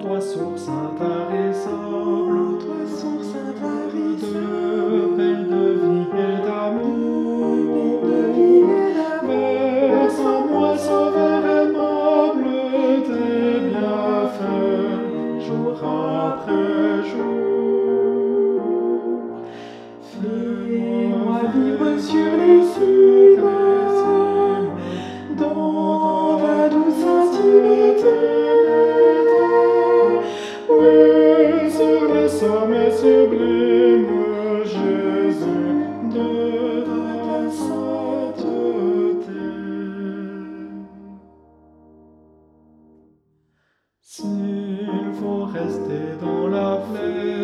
toi source intarissante. S'il faut rester dans la flèche,